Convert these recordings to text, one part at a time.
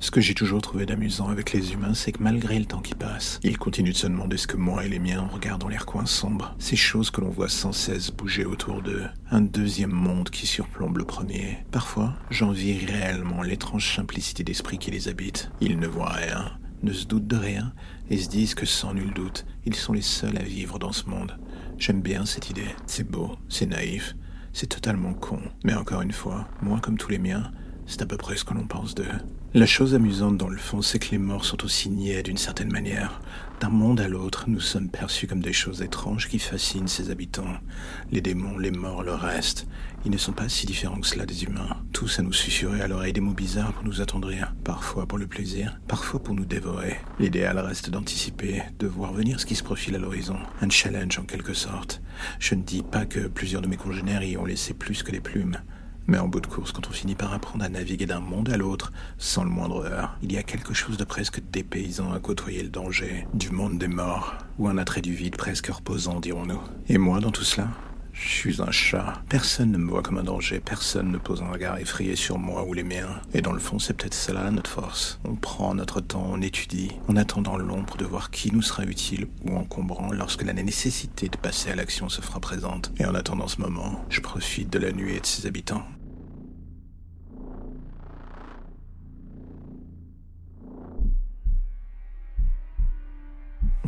Ce que j'ai toujours trouvé d'amusant avec les humains, c'est que malgré le temps qui passe, ils continuent de se demander ce que moi et les miens regardent dans les recoins sombres. Ces choses que l'on voit sans cesse bouger autour d'eux. Un deuxième monde qui surplombe le premier. Parfois, j'envie réellement l'étrange simplicité d'esprit qui les habite. Ils ne voient rien, ne se doutent de rien, et se disent que sans nul doute, ils sont les seuls à vivre dans ce monde. J'aime bien cette idée. C'est beau, c'est naïf, c'est totalement con. Mais encore une fois, moi comme tous les miens, c'est à peu près ce que l'on pense d'eux. La chose amusante dans le fond, c'est que les morts sont aussi niais d'une certaine manière. D'un monde à l'autre, nous sommes perçus comme des choses étranges qui fascinent ses habitants. Les démons, les morts, le reste, ils ne sont pas si différents que cela des humains. Tous à nous susurrer à l'oreille des mots bizarres pour nous attendrir, parfois pour le plaisir, parfois pour nous dévorer. L'idéal reste d'anticiper, de voir venir ce qui se profile à l'horizon. Un challenge en quelque sorte. Je ne dis pas que plusieurs de mes congénères y ont laissé plus que des plumes. Mais en bout de course, quand on finit par apprendre à naviguer d'un monde à l'autre, sans le moindre heure, il y a quelque chose de presque dépaysant à côtoyer le danger, du monde des morts, ou un attrait du vide presque reposant, dirons-nous. Et moi, dans tout cela je suis un chat. Personne ne me voit comme un danger. Personne ne pose un regard effrayé sur moi ou les miens. Et dans le fond, c'est peut-être cela notre force. On prend notre temps, on étudie, on attend dans l'ombre de voir qui nous sera utile ou encombrant lorsque la nécessité de passer à l'action se fera présente. Et en attendant ce moment, je profite de la nuit et de ses habitants.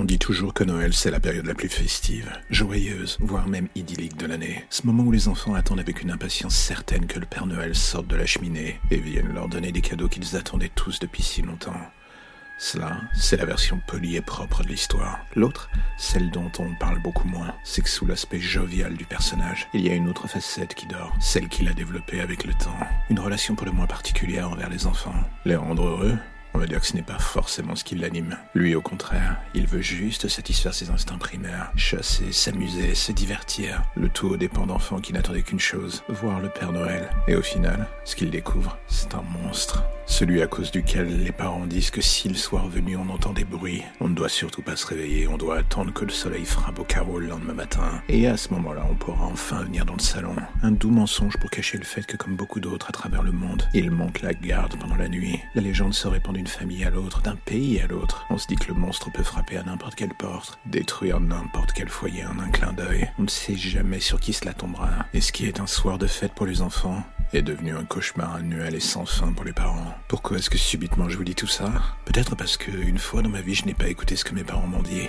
On dit toujours que Noël, c'est la période la plus festive, joyeuse, voire même idyllique de l'année. Ce moment où les enfants attendent avec une impatience certaine que le Père Noël sorte de la cheminée et vienne leur donner des cadeaux qu'ils attendaient tous depuis si longtemps. Cela, c'est la version polie et propre de l'histoire. L'autre, celle dont on parle beaucoup moins, c'est que sous l'aspect jovial du personnage, il y a une autre facette qui dort, celle qu'il a développée avec le temps. Une relation pour le moins particulière envers les enfants. Les rendre heureux, on va dire que ce n'est pas forcément ce qui l'anime. Lui, au contraire, il veut juste satisfaire ses instincts primaires, chasser, s'amuser, se divertir. Le tout dépend d'enfants qui n'attendaient qu'une chose, voir le Père Noël. Et au final, ce qu'il découvre, c'est un monstre. Celui à cause duquel les parents disent que si le soir venu on entend des bruits, on ne doit surtout pas se réveiller, on doit attendre que le soleil frappe au carreau le lendemain matin. Et à ce moment-là, on pourra enfin venir dans le salon. Un doux mensonge pour cacher le fait que comme beaucoup d'autres à travers le monde, il monte la garde pendant la nuit. La légende se répand d'une famille à l'autre, d'un pays à l'autre. On se dit que le monstre peut frapper à n'importe quelle porte, détruire n'importe quel foyer en un clin d'œil. On ne sait jamais sur qui cela tombera. Et ce qui est un soir de fête pour les enfants, est devenu un cauchemar annuel et sans fin pour les parents. Pourquoi est-ce que subitement je vous dis tout ça? Peut-être parce que une fois dans ma vie je n'ai pas écouté ce que mes parents m'ont dit.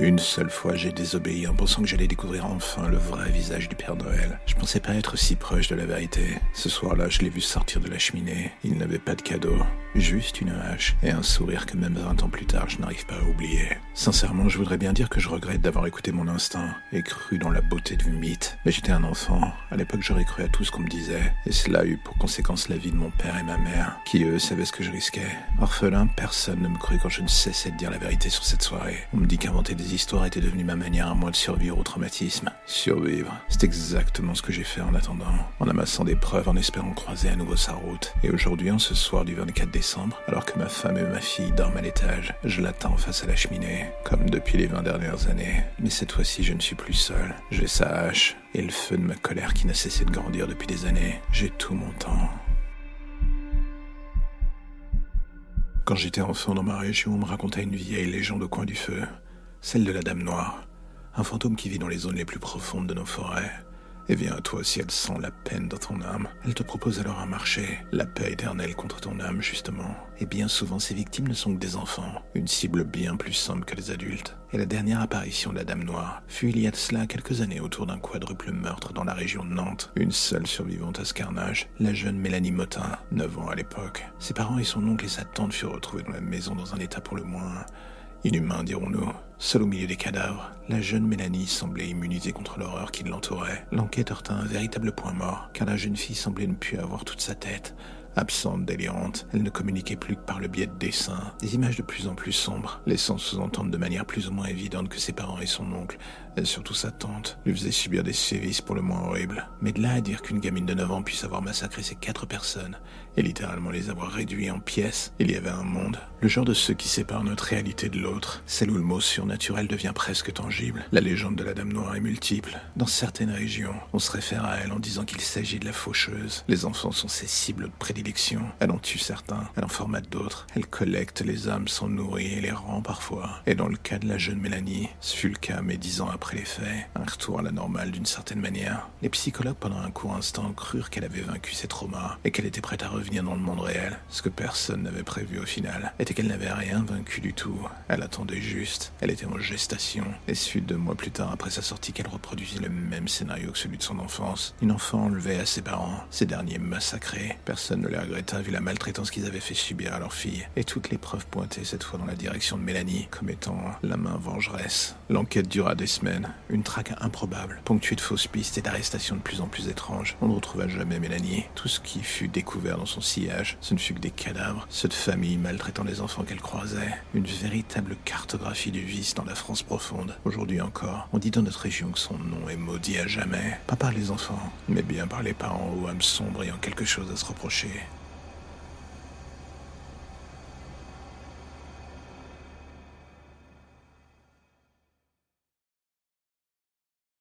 Une seule fois, j'ai désobéi en pensant que j'allais découvrir enfin le vrai visage du Père Noël. Je pensais pas être si proche de la vérité. Ce soir-là, je l'ai vu sortir de la cheminée. Il n'avait pas de cadeau, juste une hache et un sourire que même 20 ans plus tard, je n'arrive pas à oublier. Sincèrement, je voudrais bien dire que je regrette d'avoir écouté mon instinct et cru dans la beauté du mythe. Mais j'étais un enfant. À l'époque, j'aurais cru à tout ce qu'on me disait. Et cela a eu pour conséquence la vie de mon père et ma mère, qui eux savaient ce que je risquais. Orphelin, personne ne me crut quand je ne cessais de dire la vérité sur cette soirée. On me dit qu'inventer des histoires était devenue ma manière à moi de survivre au traumatisme. Survivre, c'est exactement ce que j'ai fait en attendant, en amassant des preuves, en espérant croiser à nouveau sa route. Et aujourd'hui, en ce soir du 24 décembre, alors que ma femme et ma fille dorment à l'étage, je l'attends face à la cheminée, comme depuis les 20 dernières années. Mais cette fois-ci, je ne suis plus seul. J'ai sa hache et le feu de ma colère qui n'a cessé de grandir depuis des années. J'ai tout mon temps. Quand j'étais enfant dans ma région, on me racontait une vieille légende au coin du feu celle de la Dame Noire, un fantôme qui vit dans les zones les plus profondes de nos forêts. Et vient à toi si elle sent la peine dans ton âme. Elle te propose alors un marché, la paix éternelle contre ton âme, justement. Et bien souvent, ses victimes ne sont que des enfants, une cible bien plus simple que les adultes. Et la dernière apparition de la Dame Noire fut il y a de cela quelques années autour d'un quadruple meurtre dans la région de Nantes. Une seule survivante à ce carnage, la jeune Mélanie Motin, 9 ans à l'époque. Ses parents et son oncle et sa tante furent retrouvés dans la maison dans un état pour le moins Inhumain, dirons-nous. Seule au milieu des cadavres, la jeune Mélanie semblait immunisée contre l'horreur qui l'entourait. L'enquête heurta un véritable point mort, car la jeune fille semblait ne plus avoir toute sa tête. Absente, délirante, elle ne communiquait plus que par le biais de dessins, des images de plus en plus sombres, laissant sous-entendre de manière plus ou moins évidente que ses parents et son oncle, et surtout sa tante, lui faisaient subir des sévices pour le moins horribles. Mais de là à dire qu'une gamine de 9 ans puisse avoir massacré ces quatre personnes, et littéralement les avoir réduits en pièces, il y avait un monde, le genre de ceux qui séparent notre réalité de l'autre, celle où le mot surnaturel devient presque tangible. La légende de la Dame Noire est multiple. Dans certaines régions, on se réfère à elle en disant qu'il s'agit de la faucheuse. Les enfants sont ses cibles de prédilection elle en tue certains, elle en formate d'autres. Elle collecte les âmes, s'en nourrit et les rend parfois. Et dans le cas de la jeune Mélanie, ce fut le cas, mais dix ans après les faits, un retour à la normale d'une certaine manière. Les psychologues, pendant un court instant, crurent qu'elle avait vaincu ses traumas et qu'elle était prête à revenir dans le monde réel. Ce que personne n'avait prévu au final était qu'elle n'avait rien vaincu du tout. Elle attendait juste. Elle était en gestation. Et fut deux mois plus tard, après sa sortie, qu'elle reproduisit le même scénario que celui de son enfance. Une enfant enlevée à ses parents, ces derniers massacrés. Personne ne l'a Greta vu la maltraitance qu'ils avaient fait subir à leur fille, et toutes les preuves pointaient cette fois dans la direction de Mélanie, comme étant la main vengeresse. L'enquête dura des une traque improbable, ponctuée de fausses pistes et d'arrestations de plus en plus étranges. On ne retrouva jamais Mélanie. Tout ce qui fut découvert dans son sillage, ce ne fut que des cadavres, ceux de familles maltraitant les enfants qu'elle croisait. Une véritable cartographie du vice dans la France profonde. Aujourd'hui encore, on dit dans notre région que son nom est maudit à jamais. Pas par les enfants, mais bien par les parents aux âmes sombres ayant quelque chose à se reprocher.